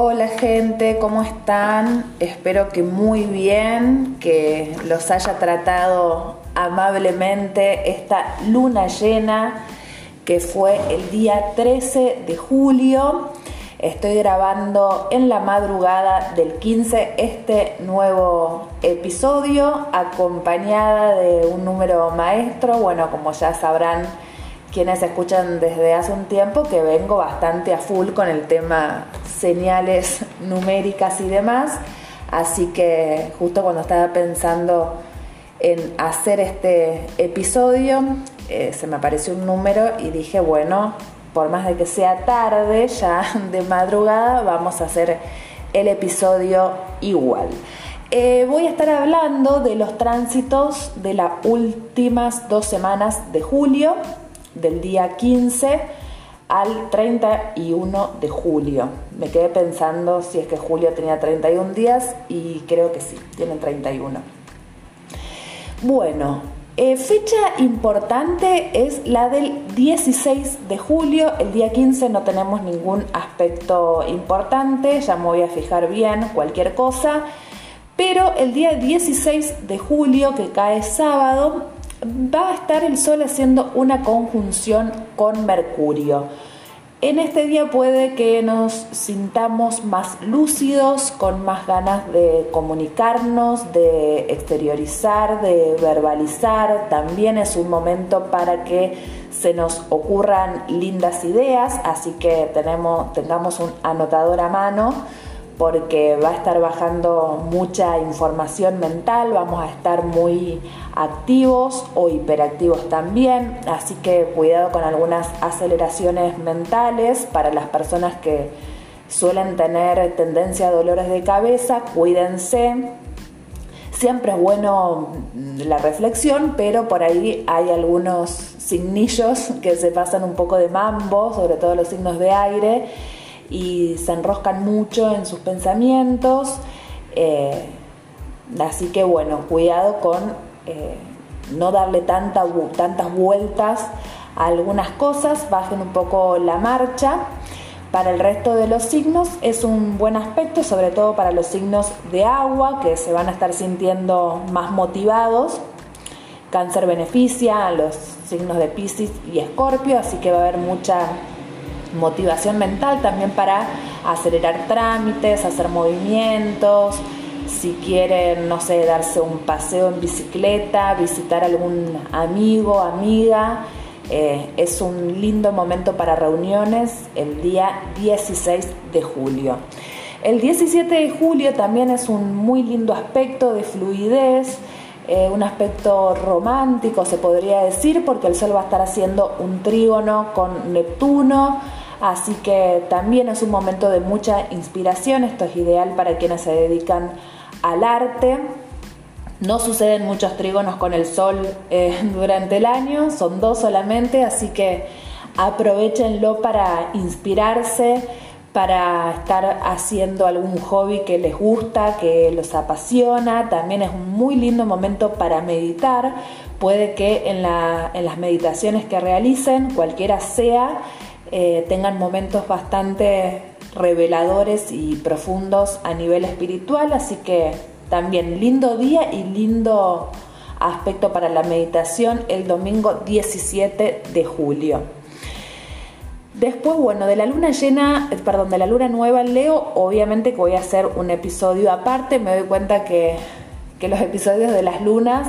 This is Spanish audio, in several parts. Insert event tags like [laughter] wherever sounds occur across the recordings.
Hola gente, ¿cómo están? Espero que muy bien, que los haya tratado amablemente esta luna llena que fue el día 13 de julio. Estoy grabando en la madrugada del 15 este nuevo episodio acompañada de un número maestro. Bueno, como ya sabrán, quienes escuchan desde hace un tiempo que vengo bastante a full con el tema señales numéricas y demás. Así que justo cuando estaba pensando en hacer este episodio, eh, se me apareció un número y dije, bueno, por más de que sea tarde, ya [laughs] de madrugada, vamos a hacer el episodio igual. Eh, voy a estar hablando de los tránsitos de las últimas dos semanas de julio, del día 15 al 31 de julio. Me quedé pensando si es que julio tenía 31 días y creo que sí, tienen 31. Bueno, eh, fecha importante es la del 16 de julio. El día 15 no tenemos ningún aspecto importante, ya me voy a fijar bien cualquier cosa. Pero el día 16 de julio, que cae sábado, va a estar el Sol haciendo una conjunción con Mercurio. En este día puede que nos sintamos más lúcidos, con más ganas de comunicarnos, de exteriorizar, de verbalizar. También es un momento para que se nos ocurran lindas ideas, así que tenemos, tengamos un anotador a mano porque va a estar bajando mucha información mental, vamos a estar muy activos o hiperactivos también, así que cuidado con algunas aceleraciones mentales para las personas que suelen tener tendencia a dolores de cabeza, cuídense. Siempre es bueno la reflexión, pero por ahí hay algunos signillos que se pasan un poco de mambo, sobre todo los signos de aire, y se enroscan mucho en sus pensamientos. Eh, así que bueno, cuidado con eh, no darle tanta, tantas vueltas a algunas cosas, bajen un poco la marcha. Para el resto de los signos es un buen aspecto, sobre todo para los signos de agua que se van a estar sintiendo más motivados. Cáncer beneficia a los signos de Pisces y Escorpio, así que va a haber mucha motivación mental también para acelerar trámites, hacer movimientos, si quieren, no sé, darse un paseo en bicicleta, visitar algún amigo, amiga. Eh, es un lindo momento para reuniones el día 16 de julio. El 17 de julio también es un muy lindo aspecto de fluidez, eh, un aspecto romántico se podría decir, porque el Sol va a estar haciendo un trígono con Neptuno, así que también es un momento de mucha inspiración, esto es ideal para quienes se dedican al arte. No suceden muchos trígonos con el Sol eh, [laughs] durante el año, son dos solamente, así que aprovechenlo para inspirarse para estar haciendo algún hobby que les gusta, que los apasiona. También es un muy lindo momento para meditar. Puede que en, las meditaciones que realicen, cualquiera sea, eh, tengan momentos bastante reveladores y profundos a nivel espiritual. Así que también lindo día y lindo aspecto para la meditación el domingo 17 de julio. Después, bueno, de la luna llena, perdón, de la luna nueva en Leo, obviamente que voy a hacer un episodio aparte. Me doy cuenta que, los episodios de las lunas,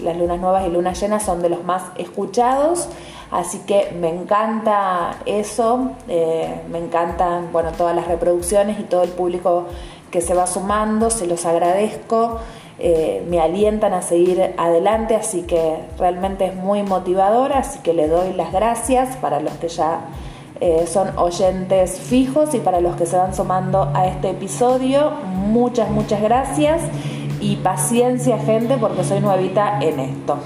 las lunas nuevas y lunas llenas son de los más escuchados. Así que me encanta eso, eh, me encantan, bueno, todas las reproducciones y todo el público que se va sumando, se los agradezco. Eh, me alientan a seguir adelante, así que realmente es muy motivador, así que le doy las gracias para los que ya eh, son oyentes fijos y para los que se van sumando a este episodio, muchas, muchas gracias y paciencia gente porque soy nuevita en esto.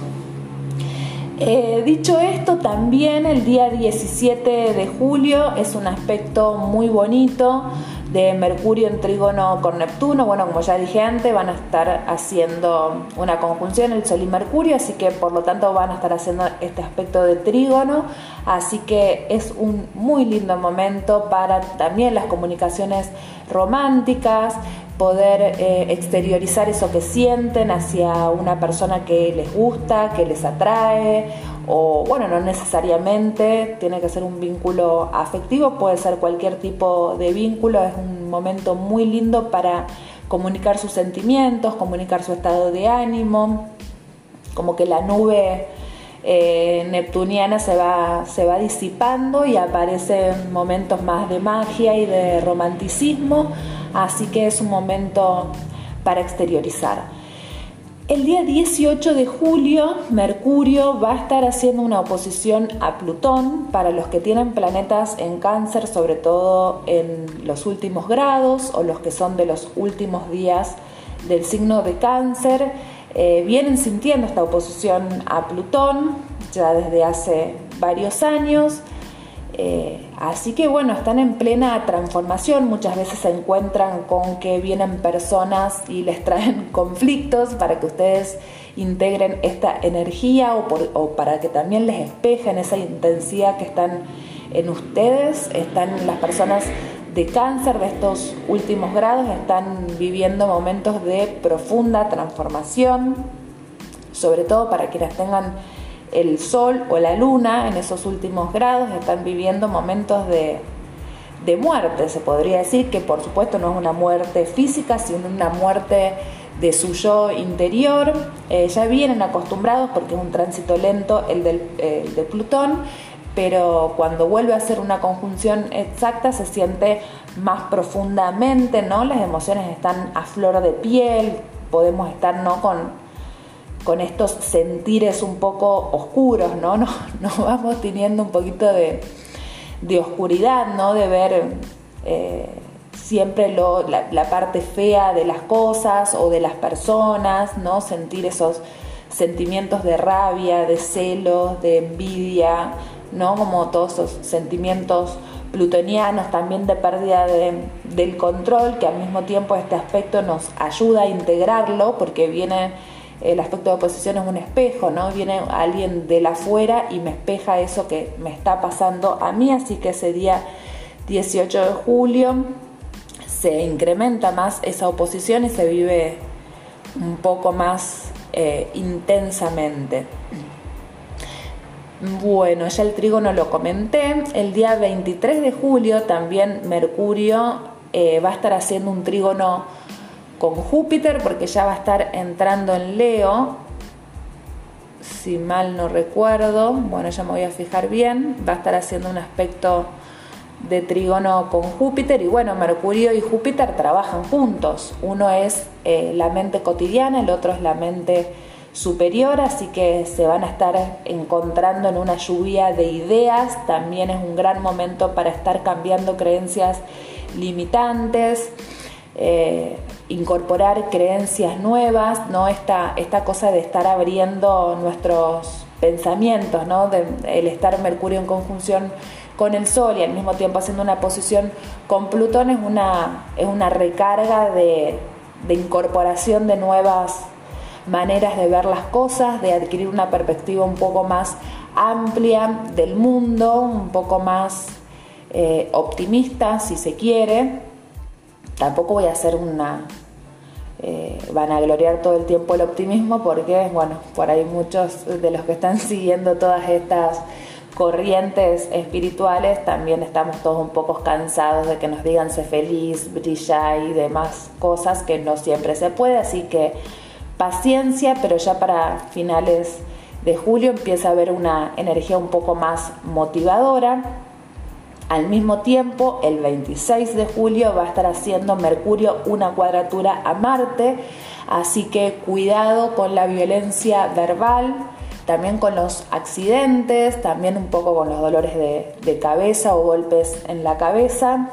Eh, dicho esto, también el día 17 de julio es un aspecto muy bonito de Mercurio en trígono con Neptuno, bueno, como ya dije antes, van a estar haciendo una conjunción el Sol y Mercurio, así que por lo tanto van a estar haciendo este aspecto de trígono, así que es un muy lindo momento para también las comunicaciones románticas, poder eh, exteriorizar eso que sienten hacia una persona que les gusta, que les atrae, o bueno, no necesariamente tiene que ser un vínculo afectivo, puede ser cualquier tipo de vínculo, es un momento muy lindo para comunicar sus sentimientos, comunicar su estado de ánimo, como que la nube eh, neptuniana se va, se va disipando y aparecen momentos más de magia y de romanticismo, así que es un momento para exteriorizar. El día 18 de julio, Mercurio va a estar haciendo una oposición a Plutón para los que tienen planetas en cáncer, sobre todo en los últimos grados o los que son de los últimos días del signo de cáncer. Eh, vienen sintiendo esta oposición a Plutón ya desde hace varios años. Eh, así que bueno, están en plena transformación, muchas veces se encuentran con que vienen personas y les traen [laughs] conflictos para que ustedes integren esta energía o, para que también les espejen esa intensidad que están en ustedes. Están las personas de cáncer de estos últimos grados, están viviendo momentos de profunda transformación, sobre todo para quienes tengan el sol o la luna en esos últimos grados están viviendo momentos de, muerte, se podría decir, que por supuesto no es una muerte física, sino una muerte de su yo interior. Eh, ya vienen acostumbrados porque es un tránsito lento el, del, de Plutón, pero cuando vuelve a ser una conjunción exacta se siente más profundamente, ¿no? Las emociones están a flor de piel, podemos estar, ¿no? Con con estos sentires un poco oscuros, ¿no? [laughs] Nos, vamos teniendo un poquito de, oscuridad, ¿no? De ver eh, siempre la, parte fea de las cosas o de las personas, ¿no? Sentir esos sentimientos de rabia, de celos, de envidia, ¿no? Como todos esos sentimientos plutonianos, también de pérdida del control, que al mismo tiempo este aspecto nos ayuda a integrarlo porque viene el aspecto de oposición es un espejo, ¿no? Viene alguien de la afuera y me espeja eso que me está pasando a mí, así que ese día 18 de julio se incrementa más esa oposición y se vive un poco más eh, intensamente. Bueno, ya el trígono lo comenté. El día 23 de julio también Mercurio eh, va a estar haciendo un trígono con Júpiter porque ya va a estar entrando en Leo, si mal no recuerdo, bueno ya me voy a fijar bien, va a estar haciendo un aspecto de trígono con Júpiter. Y bueno, Mercurio y Júpiter trabajan juntos, uno es eh, la mente cotidiana, el otro es la mente superior, así que se van a estar encontrando en una lluvia de ideas, también es un gran momento para estar cambiando creencias limitantes. Eh, incorporar creencias nuevas, ¿no? Esta, esta cosa de estar abriendo nuestros pensamientos, ¿no? el estar Mercurio en conjunción con el Sol y al mismo tiempo haciendo una posición con Plutón es una, es una recarga de, incorporación de nuevas maneras de ver las cosas, de adquirir una perspectiva un poco más amplia del mundo, un poco más eh, optimista si se quiere tampoco voy a hacer una... Eh, van a gloriar todo el tiempo el optimismo porque, bueno, por ahí muchos de los que están [laughs] siguiendo todas estas corrientes espirituales también estamos todos un poco cansados de que nos digan sé feliz, brilla y demás cosas que no siempre se puede, así que paciencia, pero ya para finales de julio empieza a haber una energía un poco más motivadora al mismo tiempo, el 26 de julio va a estar haciendo Mercurio una cuadratura a Marte, así que cuidado con la violencia verbal, también con los accidentes, también un poco con los dolores de, cabeza o golpes en la cabeza,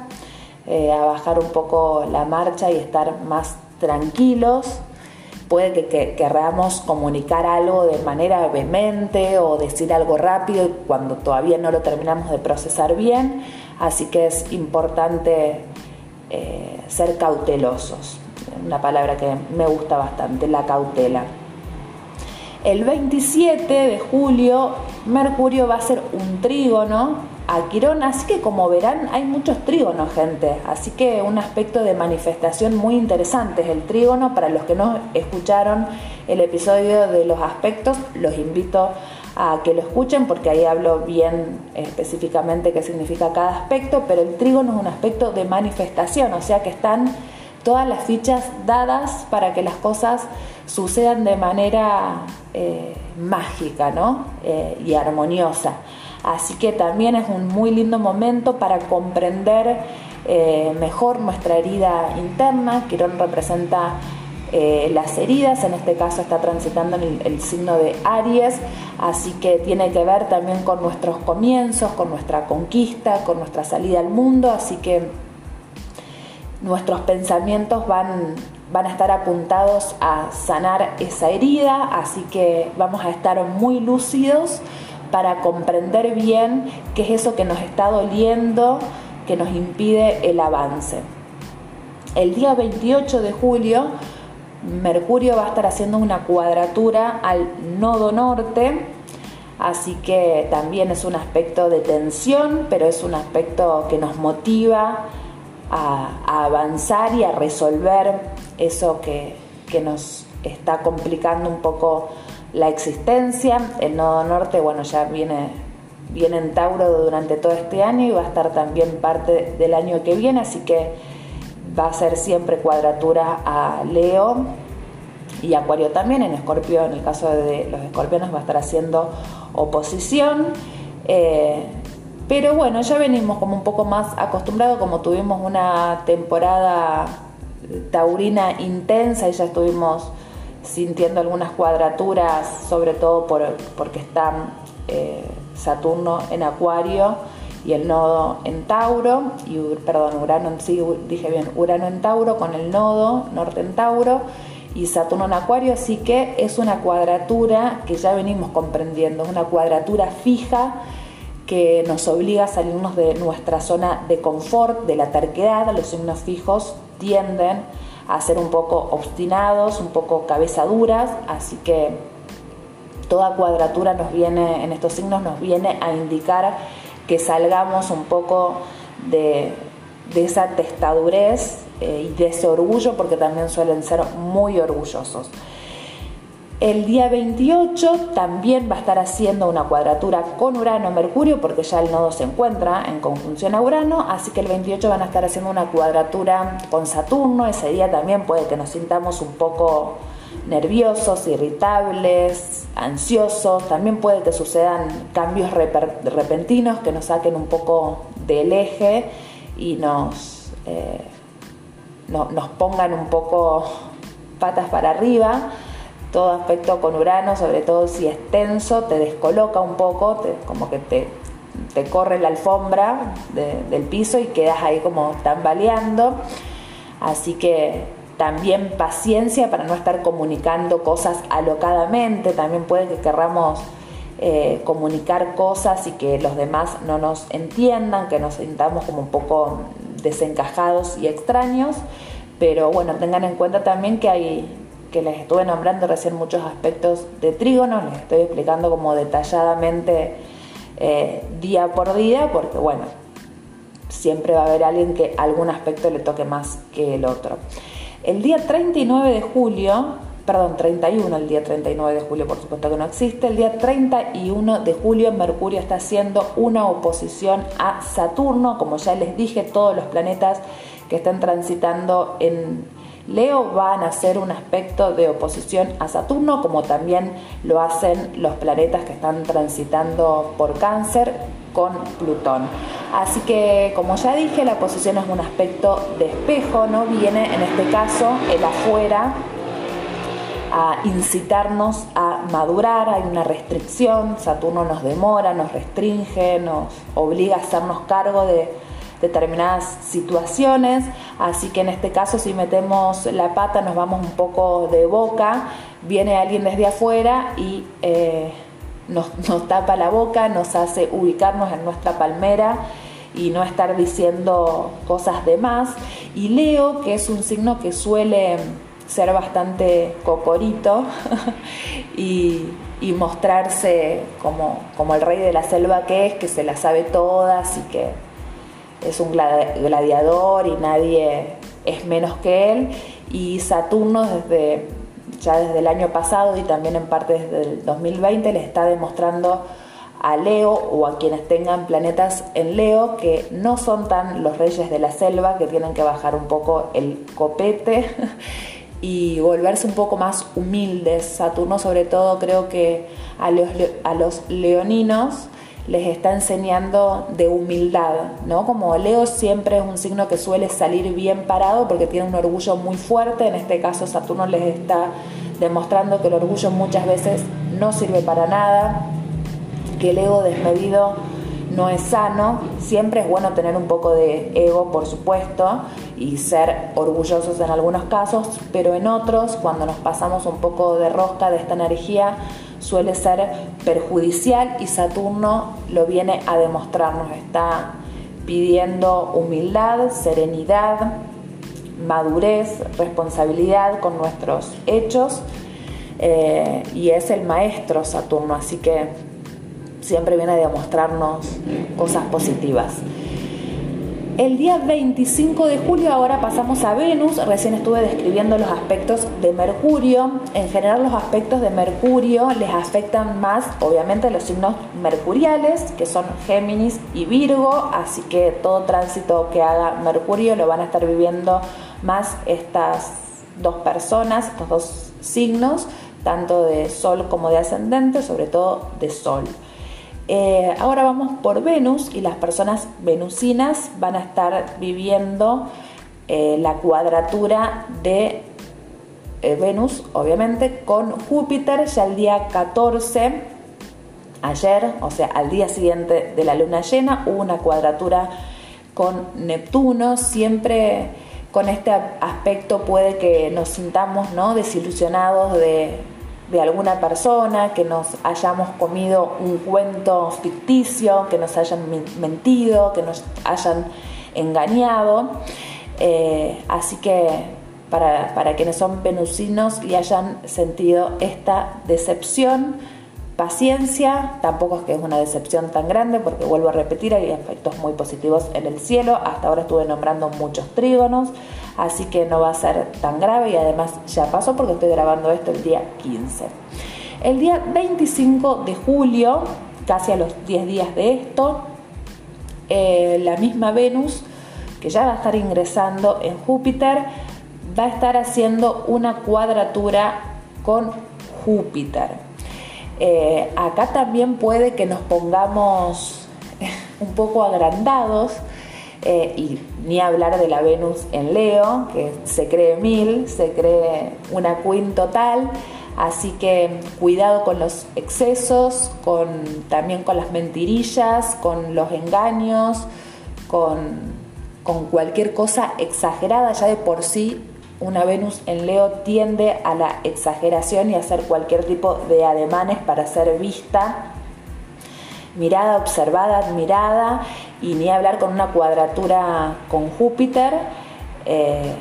eh, a bajar un poco la marcha y estar más tranquilos puede que, queramos comunicar algo de manera vehemente o decir algo rápido cuando todavía no lo terminamos de procesar bien, así que es importante eh, ser cautelosos. Una palabra que me gusta bastante, la cautela. El 27 de julio, Mercurio va a ser un trígono a Quirón, así que como verán hay muchos trígonos, gente, así que un aspecto de manifestación muy interesante es el trígono, para los que no escucharon el episodio de los aspectos, los invito a que lo escuchen porque ahí hablo bien específicamente qué significa cada aspecto, pero el trígono es un aspecto de manifestación, o sea que están todas las fichas dadas para que las cosas sucedan de manera eh, mágica ¿no? Eh, y armoniosa. Así que también es un muy lindo momento para comprender eh, mejor nuestra herida interna. Quirón representa las heridas, en este caso está transitando en el, signo de Aries, así que tiene que ver también con nuestros comienzos, con nuestra conquista, con nuestra salida al mundo, así que nuestros pensamientos van van a estar apuntados a sanar esa herida, así que vamos a estar muy lúcidos para comprender bien qué es eso que nos está doliendo, que nos impide el avance. El día 28 de julio, Mercurio va a estar haciendo una cuadratura al nodo norte, así que también es un aspecto de tensión, pero es un aspecto que nos motiva a, avanzar y a resolver eso que, nos está complicando un poco la existencia. El nodo norte, bueno, ya viene, viene en Tauro durante todo este año y va a estar también parte del año que viene, así que va a ser siempre cuadratura a Leo y Acuario también. En Escorpio, en el caso de los escorpiones, va a estar haciendo oposición. Eh, pero bueno, ya venimos como un poco más acostumbrados, como tuvimos una temporada taurina intensa y ya estuvimos sintiendo algunas cuadraturas, sobre todo por, porque están eh, Saturno en Acuario y el nodo en Tauro, y perdón, Urano en sí, dije bien, Urano en Tauro con el nodo norte en Tauro y Saturno en Acuario, así que es una cuadratura que ya venimos comprendiendo, es una cuadratura fija que nos obliga a salirnos de nuestra zona de confort, de la terquedad, los signos fijos tienden a ser un poco obstinados, un poco cabeza duras, así que toda cuadratura nos viene, en estos signos nos viene a indicar que salgamos un poco de, esa testadurez eh, y de ese orgullo, porque también suelen ser muy orgullosos. El día 28 también va a estar haciendo una cuadratura con Urano-Mercurio porque ya el nodo se encuentra en conjunción a Urano, así que el 28 van a estar haciendo una cuadratura con Saturno. Ese día también puede que nos sintamos un poco nerviosos, irritables, ansiosos. También puede que sucedan cambios repentinos que nos saquen un poco del eje y nos, eh, nos pongan un poco patas para arriba todo aspecto con Urano, sobre todo si es tenso, te descoloca un poco, como que te, te corre la alfombra del piso y quedas ahí como tambaleando. Así que también paciencia para no estar comunicando cosas alocadamente, también puede que querramos eh, comunicar cosas y que los demás no nos entiendan, que nos sintamos como un poco desencajados y extraños, pero bueno, tengan en cuenta también que hay que les estuve nombrando recién muchos aspectos de trígono, les estoy explicando como detalladamente eh, día por día, porque bueno, siempre va a haber alguien que algún aspecto le toque más que el otro. El día 39 de julio, perdón, 31, el día 39 de julio por supuesto que no existe, el día 31 de julio Mercurio está haciendo una oposición a Saturno, como ya les dije, todos los planetas que están transitando en Leo van a hacer un aspecto de oposición a Saturno, como también lo hacen los planetas que están transitando por cáncer con Plutón. Así que, como ya dije, la posición es un aspecto de espejo, ¿no? Viene en este caso el afuera a incitarnos a madurar, hay una restricción, Saturno nos demora, nos restringe, nos obliga a hacernos cargo de determinadas situaciones, así que en este caso si metemos la pata nos vamos un poco de boca, viene alguien desde afuera y eh, [laughs] nos, tapa la boca, nos hace ubicarnos en nuestra palmera y no estar diciendo cosas de más. Y Leo, que es un signo que suele ser bastante cocorito [laughs] y, mostrarse como, como el rey de la selva que es, que se la sabe todas y que es un gladiador y nadie es menos que él. Y Saturno desde ya desde el año pasado y también en parte desde el 2020 le está demostrando a Leo o a quienes tengan planetas en Leo que no son tan los reyes de la selva, que tienen que bajar un poco el copete [laughs] y volverse un poco más humildes. Saturno sobre todo creo que a los, a los leoninos les está enseñando de humildad, ¿no? Como Leo siempre es un signo que suele salir bien parado porque tiene un orgullo muy fuerte, en este caso Saturno les está demostrando que el orgullo muchas veces no sirve para nada, que el ego desmedido no es sano, siempre es bueno tener un poco de ego, por supuesto, y ser orgullosos en algunos casos, pero en otros, cuando nos pasamos un poco de rosca de esta energía, suele ser perjudicial y Saturno lo viene a demostrarnos, está pidiendo humildad, serenidad, madurez, responsabilidad con nuestros hechos eh, y es el maestro Saturno, así que siempre viene a demostrarnos cosas positivas. El día 25 de julio ahora pasamos a Venus, recién estuve describiendo los aspectos de Mercurio. En general los aspectos de Mercurio les afectan más obviamente los signos mercuriales, que son Géminis y Virgo, así que todo tránsito que haga Mercurio lo van a estar viviendo más estas dos personas, estos dos signos, tanto de Sol como de ascendente, sobre todo de Sol. Eh, ahora vamos por Venus y las personas venusinas van a estar viviendo eh, la cuadratura de eh, Venus, obviamente, con Júpiter ya el día 14, ayer, o sea, al día siguiente de la luna llena, hubo una cuadratura con Neptuno, siempre con este aspecto puede que nos sintamos ¿no? desilusionados de de alguna persona, que nos hayamos comido un cuento ficticio, que nos hayan mentido, que nos hayan engañado. Eh, así que para, para, quienes son venusinos y hayan sentido esta decepción, paciencia, tampoco es que es una decepción tan grande, porque vuelvo a repetir, hay efectos muy positivos en el cielo, hasta ahora estuve nombrando muchos trígonos, así que no va a ser tan grave y además ya pasó porque estoy grabando esto el día 15. El día 25 de julio, casi a los 10 días de esto, eh, la misma Venus, que ya va a estar ingresando en Júpiter, va a estar haciendo una cuadratura con Júpiter. Eh, acá también puede que nos pongamos [laughs] un poco agrandados eh, y ni hablar de la Venus en Leo, que se cree mil, se cree una queen total. Así que cuidado con los excesos, con, también con las mentirillas, con los engaños, con, con cualquier cosa exagerada. Ya de por sí una Venus en Leo tiende a la exageración y a hacer cualquier tipo de ademanes para ser vista, mirada, observada, admirada y ni hablar con una cuadratura con Júpiter. Eh,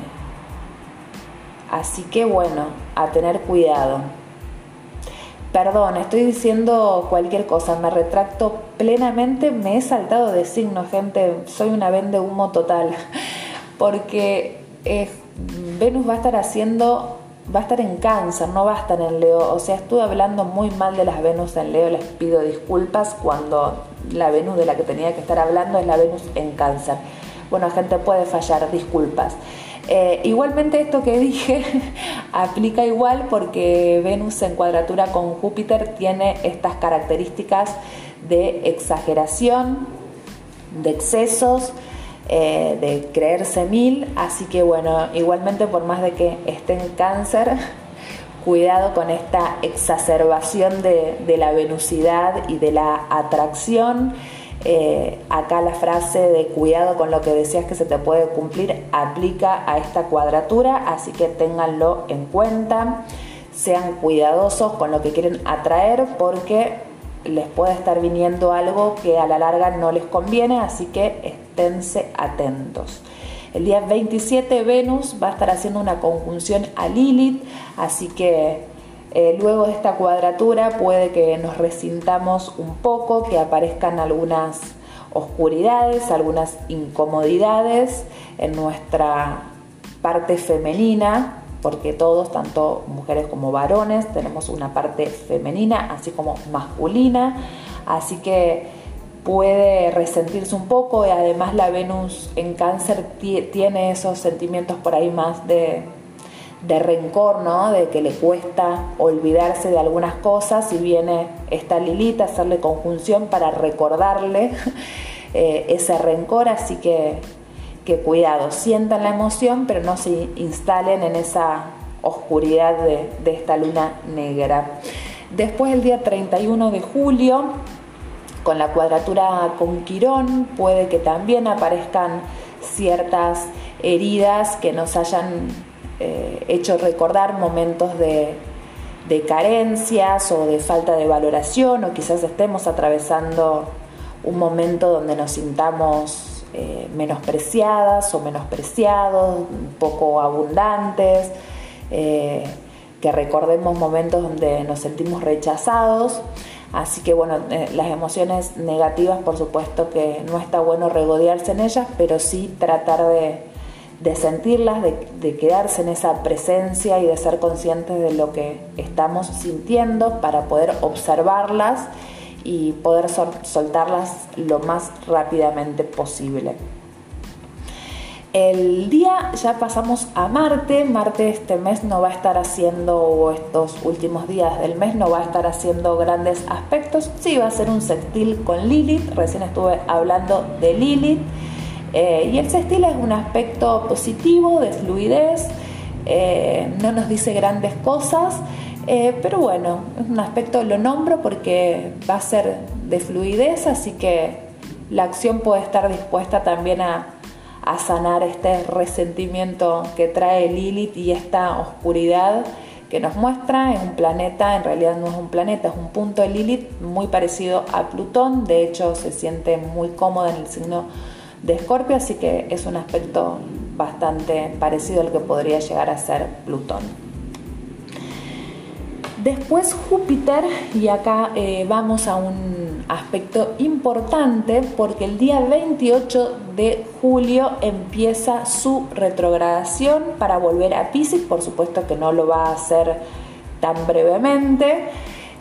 así que bueno, a tener cuidado. Perdón, estoy diciendo cualquier cosa, me retracto plenamente, me he saltado de signo, gente, soy una vende humo total, [laughs] porque Venus va a estar haciendo, va a estar en cáncer, no va a estar en Leo, o sea, estuve hablando muy mal de las Venus en Leo, les pido disculpas cuando la Venus de la que tenía que estar hablando es la Venus en cáncer. Bueno, gente puede fallar, disculpas. Eh, igualmente esto que dije [laughs] aplica igual porque Venus en cuadratura con Júpiter tiene estas características de exageración, de excesos, eh, de creerse mil, así que bueno, igualmente por más de que esté en cáncer, [laughs] cuidado con esta exacerbación de, la venusidad y de la atracción. Eh, acá la frase de cuidado con lo que decías que se te puede cumplir aplica a esta cuadratura, así que ténganlo en cuenta, sean cuidadosos con lo que quieren atraer porque les puede estar viniendo algo que a la larga no les conviene, así que esténse atentos. El día 27 Venus va a estar haciendo una conjunción a Lilith, así que eh, luego de esta cuadratura puede que nos resintamos un poco, que aparezcan algunas oscuridades, algunas incomodidades en nuestra parte femenina, porque todos, tanto mujeres como varones, tenemos una parte femenina, así como masculina, así que puede resentirse un poco y además la Venus en cáncer tiene esos sentimientos por ahí más de de rencor, ¿no? De que le cuesta olvidarse de algunas cosas y viene esta Lilita a hacerle conjunción para recordarle [laughs] eh, ese rencor, así que, que cuidado, sientan la emoción, pero no se instalen en esa oscuridad de, de esta luna negra. Después el día 31 de julio, con la cuadratura con Quirón, puede que también aparezcan ciertas heridas que nos hayan eh, hecho recordar momentos de, carencias o de falta de valoración o quizás estemos atravesando un momento donde nos sintamos eh, menospreciadas o menospreciados, poco abundantes, eh, que recordemos momentos donde nos sentimos rechazados. Así que bueno, las emociones negativas por supuesto que no está bueno regodearse en ellas, pero sí tratar de sentirlas, de, quedarse en esa presencia y de ser conscientes de lo que estamos sintiendo para poder observarlas y poder soltarlas lo más rápidamente posible. El día ya pasamos a Marte. Marte este mes no va a estar haciendo, o estos últimos días del mes no va a estar haciendo grandes aspectos. Sí va a ser un sextil con Lilith. Recién estuve hablando de Lilith. Eh, y el sextil es un aspecto positivo, de fluidez, eh, no nos dice grandes cosas, eh, pero bueno, un aspecto, lo nombro porque va a ser de fluidez, así que la acción puede estar dispuesta también a, a sanar este resentimiento que trae Lilith y esta oscuridad que nos muestra en un planeta, en realidad no es un planeta, es un punto de Lilith muy parecido a Plutón, de hecho se siente muy cómoda en el signo de Escorpio, así que es un aspecto bastante parecido al que podría llegar a ser Plutón. Después Júpiter, y acá eh, vamos a un aspecto importante porque el día 28 de julio empieza su retrogradación para volver a Pisces, por supuesto que no lo va a hacer tan brevemente.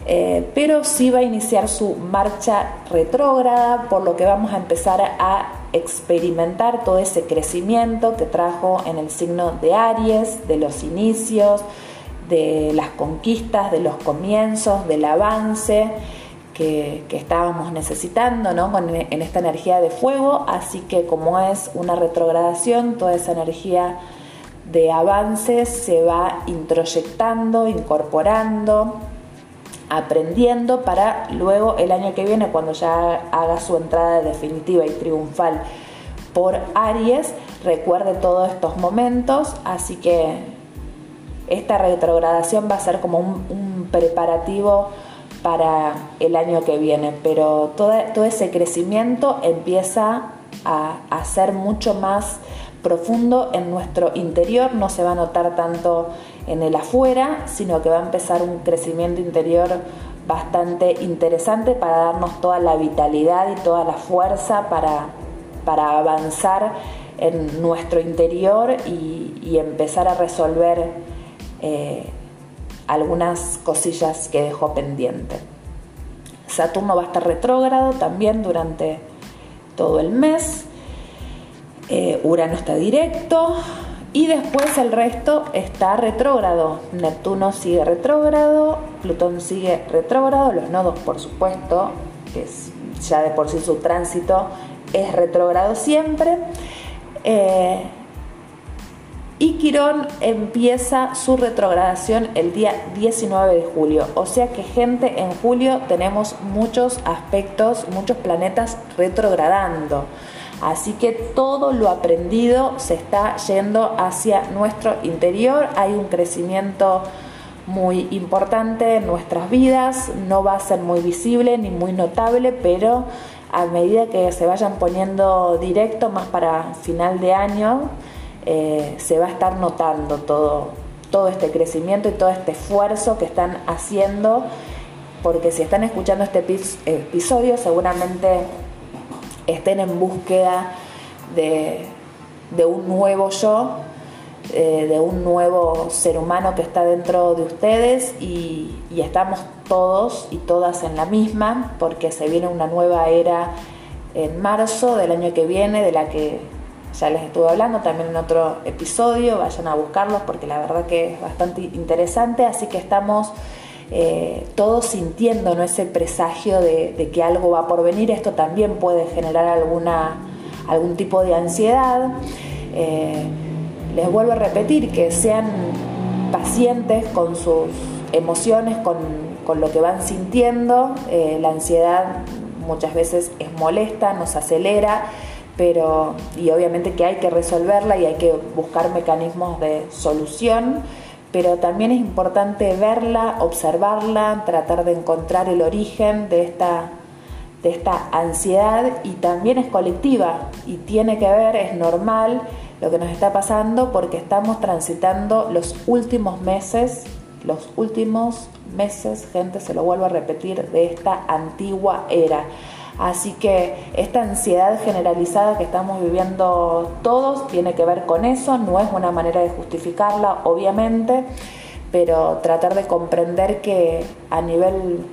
Eh, pero sí va a iniciar su marcha retrógrada, por lo que vamos a empezar a experimentar todo ese crecimiento que trajo en el signo de Aries, de los inicios, de las conquistas, de los comienzos, del avance que, estábamos necesitando ¿no? en esta energía de fuego. Así que como es una retrogradación, toda esa energía de avance se va introyectando, incorporando aprendiendo para luego el año que viene, cuando ya haga su entrada definitiva y triunfal por Aries, recuerde todos estos momentos, así que esta retrogradación va a ser como un, preparativo para el año que viene, pero todo, todo ese crecimiento empieza a, ser mucho más profundo en nuestro interior, no se va a notar tanto en el afuera, sino que va a empezar un crecimiento interior bastante interesante para darnos toda la vitalidad y toda la fuerza para, para avanzar en nuestro interior y, empezar a resolver eh, algunas cosillas que dejó pendiente. Saturno va a estar retrógrado también durante todo el mes. Eh, Urano está directo, y después el resto está retrógrado. Neptuno sigue retrógrado, Plutón sigue retrógrado, los nodos por supuesto, que ya de por sí su tránsito es retrógrado siempre. Eh, y Quirón empieza su retrogradación el día 19 de julio. O sea que gente, en julio tenemos muchos aspectos, muchos planetas retrogradando. Así que todo lo aprendido se está yendo hacia nuestro interior, hay un crecimiento muy importante en nuestras vidas, no va a ser muy visible ni muy notable, pero a medida que se vayan poniendo directo más para final de año, eh, se va a estar notando todo, todo este crecimiento y todo este esfuerzo que están haciendo, porque si están escuchando este episodio seguramente estén en búsqueda de, un nuevo yo, eh, de un nuevo ser humano que está dentro de ustedes y, y, estamos todos y todas en la misma porque se viene una nueva era en marzo del año que viene de la que ya les estuve hablando también en otro episodio, vayan a buscarlos porque la verdad que es bastante interesante, así que estamos eh, todos sintiendo ¿no? ese presagio de, que algo va por venir, esto también puede generar alguna, algún tipo de ansiedad. Eh, les vuelvo a repetir que sean pacientes con sus emociones, con, lo que van sintiendo. Eh, la ansiedad muchas veces es molesta, nos acelera, pero y obviamente que hay que resolverla y hay que buscar mecanismos de solución pero también es importante verla, observarla, tratar de encontrar el origen de esta, de esta ansiedad y también es colectiva y tiene que ver, es normal lo que nos está pasando porque estamos transitando los últimos meses, los últimos meses, gente, se lo vuelvo a repetir, de esta antigua era. Así que esta ansiedad generalizada que estamos viviendo todos tiene que ver con eso, no es una manera de justificarla, obviamente, pero tratar de comprender que a nivel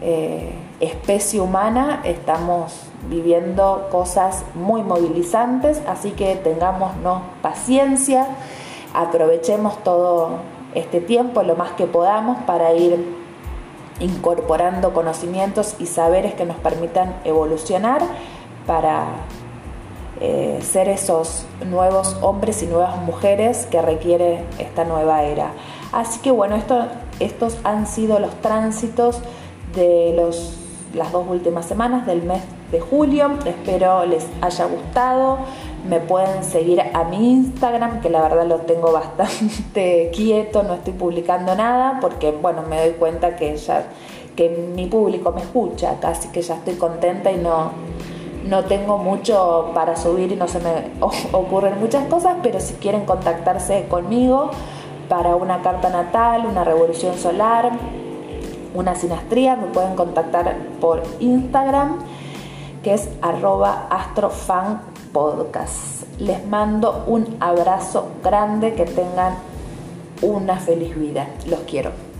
eh, especie humana estamos viviendo cosas muy movilizantes, así que tengámonos paciencia, aprovechemos todo este tiempo lo más que podamos para ir incorporando conocimientos y saberes que nos permitan evolucionar para eh, ser esos nuevos hombres y nuevas mujeres que requiere esta nueva era. Así que bueno, estos han sido los tránsitos de los, las dos últimas semanas del mes de julio. Espero les haya gustado. Me pueden seguir a mi Instagram, que la verdad lo tengo [laughs] bastante quieto, no estoy publicando nada, porque bueno, me doy cuenta que ya que mi público me escucha, casi que ya estoy contenta y no, no tengo mucho para subir y no se me [laughs] ocurren muchas cosas, pero si quieren contactarse conmigo para una carta natal, una revolución solar, una sinastría, me pueden contactar por Instagram, que es arroba astrofanpodcast. Les mando un abrazo grande, que tengan una feliz vida. Los quiero.